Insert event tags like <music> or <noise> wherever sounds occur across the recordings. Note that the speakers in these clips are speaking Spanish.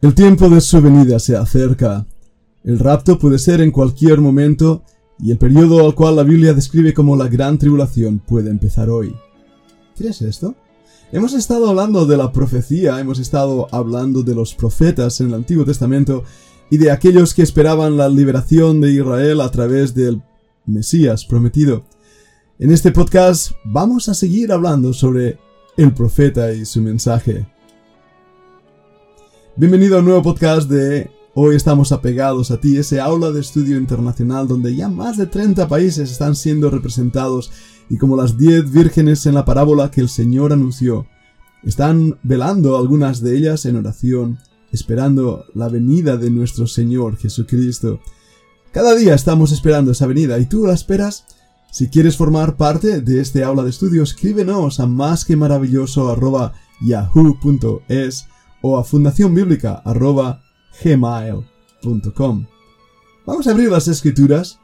El tiempo de su venida se acerca. El rapto puede ser en cualquier momento y el periodo al cual la Biblia describe como la gran tribulación puede empezar hoy. ¿Crees esto? Hemos estado hablando de la profecía, hemos estado hablando de los profetas en el Antiguo Testamento y de aquellos que esperaban la liberación de Israel a través del Mesías prometido. En este podcast vamos a seguir hablando sobre el profeta y su mensaje. Bienvenido a un nuevo podcast de Hoy estamos apegados a ti, ese aula de estudio internacional donde ya más de 30 países están siendo representados y como las 10 vírgenes en la parábola que el Señor anunció, están velando algunas de ellas en oración, esperando la venida de nuestro Señor Jesucristo. Cada día estamos esperando esa venida y tú la esperas. Si quieres formar parte de este aula de estudio, escríbenos a más que maravilloso yahoo.es o a fundacionbiblica.gmail.com. Vamos a abrir las escrituras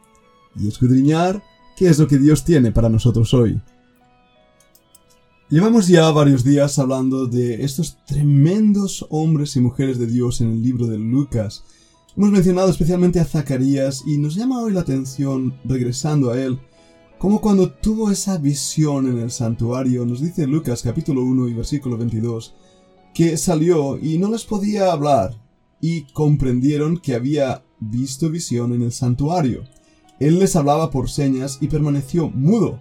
y escudriñar qué es lo que Dios tiene para nosotros hoy. Llevamos ya varios días hablando de estos tremendos hombres y mujeres de Dios en el libro de Lucas. Hemos mencionado especialmente a Zacarías y nos llama hoy la atención, regresando a él, como cuando tuvo esa visión en el santuario, nos dice Lucas capítulo 1 y versículo 22, que salió y no les podía hablar, y comprendieron que había visto visión en el santuario. Él les hablaba por señas y permaneció mudo,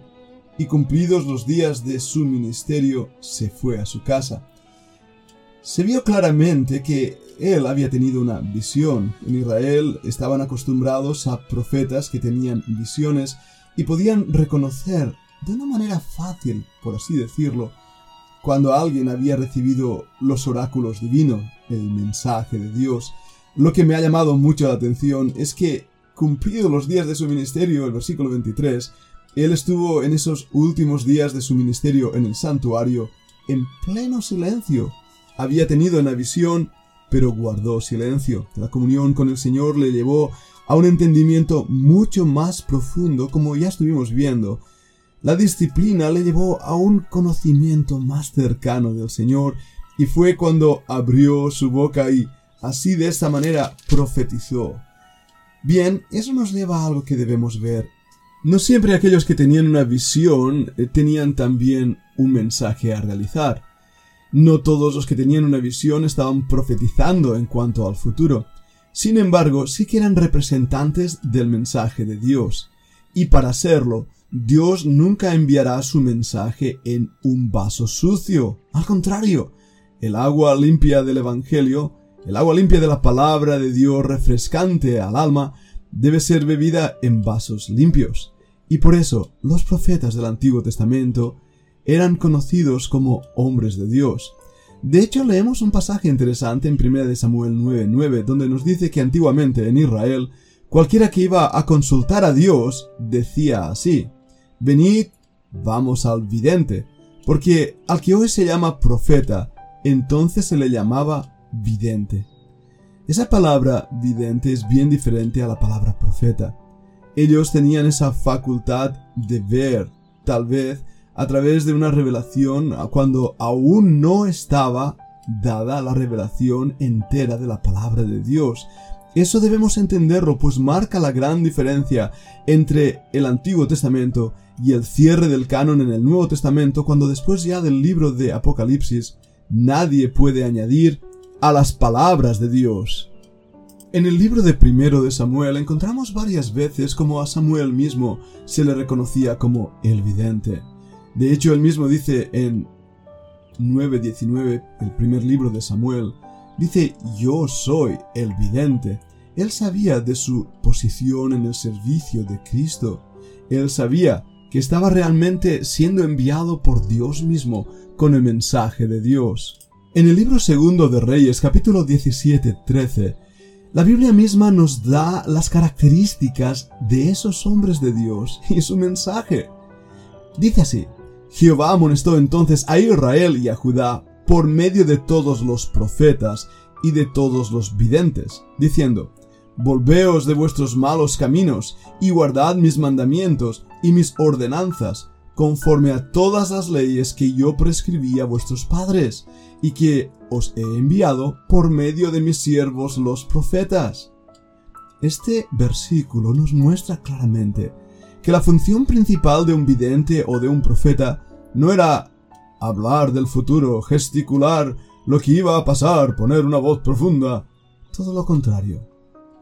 y cumplidos los días de su ministerio se fue a su casa. Se vio claramente que él había tenido una visión. En Israel estaban acostumbrados a profetas que tenían visiones y podían reconocer de una manera fácil, por así decirlo, cuando alguien había recibido los oráculos divinos, el mensaje de Dios. Lo que me ha llamado mucho la atención es que, cumplidos los días de su ministerio, el versículo 23, él estuvo en esos últimos días de su ministerio en el santuario, en pleno silencio. Había tenido una visión, pero guardó silencio. La comunión con el Señor le llevó a un entendimiento mucho más profundo, como ya estuvimos viendo, la disciplina le llevó a un conocimiento más cercano del Señor y fue cuando abrió su boca y así de esta manera profetizó. Bien, eso nos lleva a algo que debemos ver. No siempre aquellos que tenían una visión eh, tenían también un mensaje a realizar. No todos los que tenían una visión estaban profetizando en cuanto al futuro. Sin embargo, sí que eran representantes del mensaje de Dios. Y para serlo, Dios nunca enviará su mensaje en un vaso sucio. Al contrario, el agua limpia del Evangelio, el agua limpia de la palabra de Dios refrescante al alma, debe ser bebida en vasos limpios. Y por eso los profetas del Antiguo Testamento eran conocidos como hombres de Dios. De hecho, leemos un pasaje interesante en 1 Samuel 9:9, donde nos dice que antiguamente en Israel, cualquiera que iba a consultar a Dios decía así, Venid, vamos al vidente, porque al que hoy se llama profeta, entonces se le llamaba vidente. Esa palabra vidente es bien diferente a la palabra profeta. Ellos tenían esa facultad de ver, tal vez, a través de una revelación cuando aún no estaba dada la revelación entera de la palabra de Dios. Eso debemos entenderlo, pues marca la gran diferencia entre el Antiguo Testamento y el cierre del canon en el Nuevo Testamento cuando después ya del libro de Apocalipsis nadie puede añadir a las palabras de Dios. En el libro de primero de Samuel encontramos varias veces como a Samuel mismo se le reconocía como el vidente. De hecho, él mismo dice en 9.19, el primer libro de Samuel, dice yo soy el vidente. Él sabía de su posición en el servicio de Cristo. Él sabía que estaba realmente siendo enviado por Dios mismo con el mensaje de Dios. En el libro segundo de Reyes, capítulo 17-13, la Biblia misma nos da las características de esos hombres de Dios y su mensaje. Dice así, Jehová amonestó entonces a Israel y a Judá por medio de todos los profetas y de todos los videntes, diciendo, Volveos de vuestros malos caminos, y guardad mis mandamientos y mis ordenanzas, conforme a todas las leyes que yo prescribí a vuestros padres, y que os he enviado por medio de mis siervos los profetas. Este versículo nos muestra claramente que la función principal de un vidente o de un profeta no era hablar del futuro, gesticular lo que iba a pasar, poner una voz profunda. Todo lo contrario.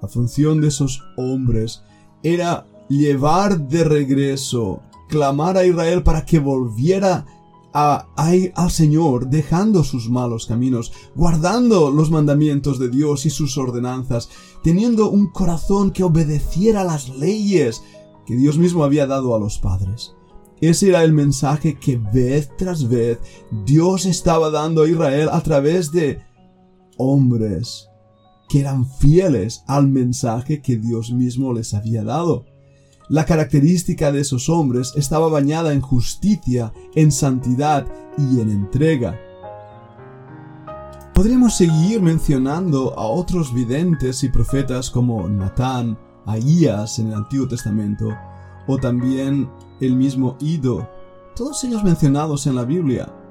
La función de esos hombres era llevar de regreso, clamar a Israel para que volviera a, al Señor, dejando sus malos caminos, guardando los mandamientos de Dios y sus ordenanzas, teniendo un corazón que obedeciera las leyes que Dios mismo había dado a los padres. Ese era el mensaje que vez tras vez Dios estaba dando a Israel a través de hombres que eran fieles al mensaje que Dios mismo les había dado. La característica de esos hombres estaba bañada en justicia, en santidad y en entrega. Podríamos seguir mencionando a otros videntes y profetas como Natán, Ahías en el Antiguo Testamento, o también el mismo Ido, todos ellos mencionados en la Biblia.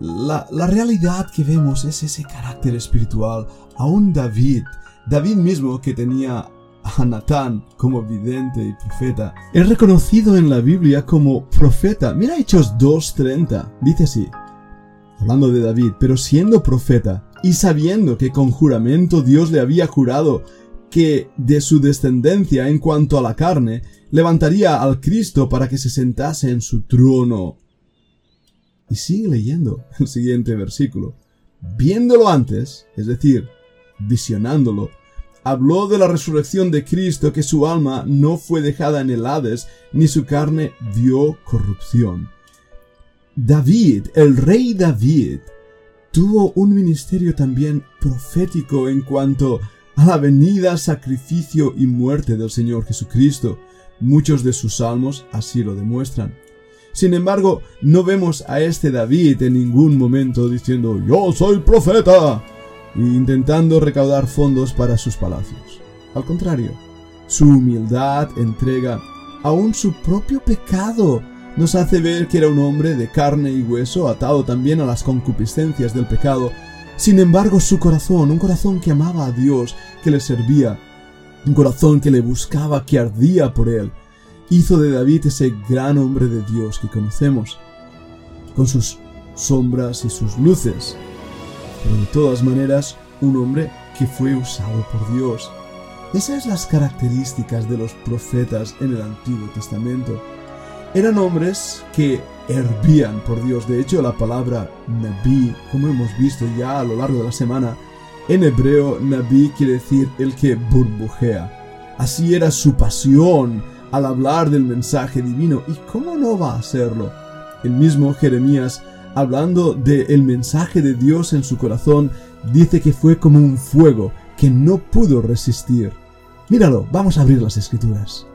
La, la realidad que vemos es ese carácter espiritual, aún David, David mismo que tenía a Natán como vidente y profeta, es reconocido en la Biblia como profeta. Mira Hechos 2.30, dice así, hablando de David, pero siendo profeta y sabiendo que con juramento Dios le había jurado que de su descendencia en cuanto a la carne, levantaría al Cristo para que se sentase en su trono. Y sigue leyendo <laughs> el siguiente versículo. Viéndolo antes, es decir, visionándolo, habló de la resurrección de Cristo, que su alma no fue dejada en el Hades, ni su carne vio corrupción. David, el rey David, tuvo un ministerio también profético en cuanto a la venida, sacrificio y muerte del Señor Jesucristo. Muchos de sus salmos así lo demuestran. Sin embargo, no vemos a este David en ningún momento diciendo Yo soy profeta intentando recaudar fondos para sus palacios. Al contrario, su humildad, entrega, aún su propio pecado, nos hace ver que era un hombre de carne y hueso, atado también a las concupiscencias del pecado. Sin embargo, su corazón, un corazón que amaba a Dios, que le servía, un corazón que le buscaba, que ardía por él, hizo de David ese gran hombre de Dios que conocemos, con sus sombras y sus luces, pero de todas maneras un hombre que fue usado por Dios. Esas son las características de los profetas en el Antiguo Testamento. Eran hombres que hervían por Dios. De hecho, la palabra Nabi, como hemos visto ya a lo largo de la semana, en hebreo Nabi quiere decir el que burbujea. Así era su pasión al hablar del mensaje divino. ¿Y cómo no va a hacerlo? El mismo Jeremías hablando del mensaje de Dios en su corazón, dice que fue como un fuego que no pudo resistir. Míralo, vamos a abrir las escrituras.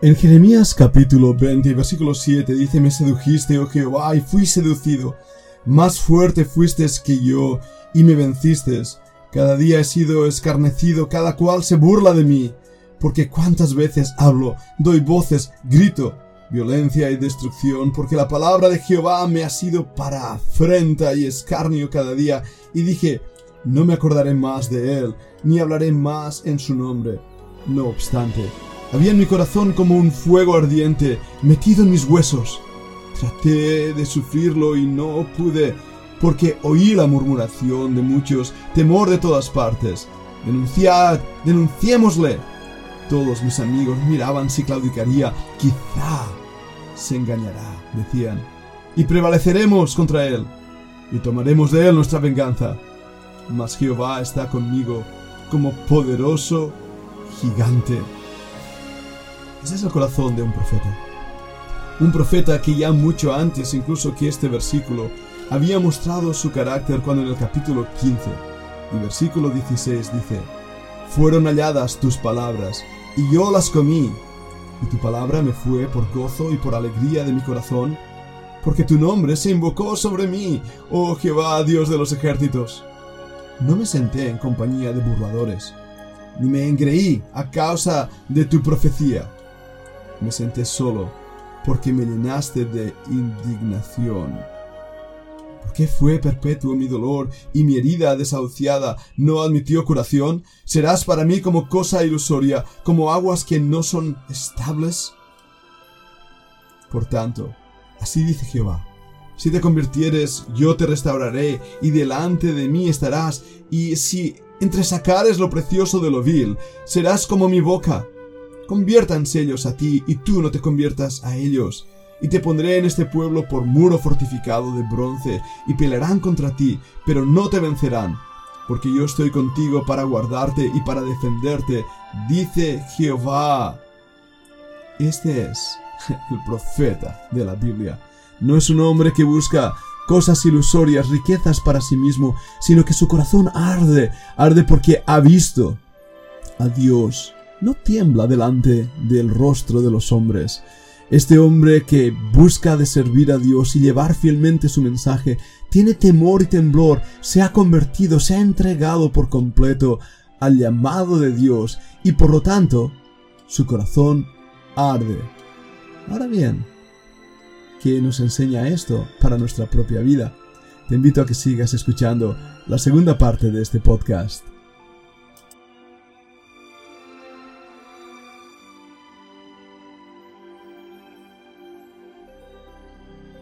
En Jeremías capítulo 20, versículo 7 dice, me sedujiste, oh Jehová, y fui seducido. Más fuerte fuiste que yo, y me venciste. Cada día he sido escarnecido, cada cual se burla de mí. Porque cuántas veces hablo, doy voces, grito, violencia y destrucción, porque la palabra de Jehová me ha sido para afrenta y escarnio cada día, y dije, no me acordaré más de él, ni hablaré más en su nombre. No obstante, había en mi corazón como un fuego ardiente metido en mis huesos. Traté de sufrirlo y no pude, porque oí la murmuración de muchos, temor de todas partes. Denunciad, denunciémosle. Todos mis amigos miraban si claudicaría. Quizá se engañará, decían, y prevaleceremos contra él, y tomaremos de él nuestra venganza. Mas Jehová está conmigo como poderoso gigante. Ese es el corazón de un profeta. Un profeta que ya mucho antes incluso que este versículo había mostrado su carácter cuando en el capítulo 15 y versículo 16 dice, Fueron halladas tus palabras, y yo las comí, y tu palabra me fue por gozo y por alegría de mi corazón, porque tu nombre se invocó sobre mí, oh Jehová, Dios de los ejércitos. No me senté en compañía de burladores, ni me engreí a causa de tu profecía. Me senté solo porque me llenaste de indignación. ¿Por qué fue perpetuo mi dolor y mi herida desahuciada no admitió curación? ¿Serás para mí como cosa ilusoria, como aguas que no son estables? Por tanto, así dice Jehová, si te convirtieres, yo te restauraré, y delante de mí estarás, y si entresacares lo precioso de lo vil, serás como mi boca. Conviértanse ellos a ti, y tú no te conviertas a ellos. Y te pondré en este pueblo por muro fortificado de bronce, y pelearán contra ti, pero no te vencerán, porque yo estoy contigo para guardarte y para defenderte, dice Jehová. Este es <laughs> el profeta de la Biblia. No es un hombre que busca cosas ilusorias, riquezas para sí mismo, sino que su corazón arde, arde porque ha visto a Dios. No tiembla delante del rostro de los hombres. Este hombre que busca de servir a Dios y llevar fielmente su mensaje, tiene temor y temblor, se ha convertido, se ha entregado por completo al llamado de Dios y por lo tanto su corazón arde. Ahora bien, ¿qué nos enseña esto para nuestra propia vida? Te invito a que sigas escuchando la segunda parte de este podcast.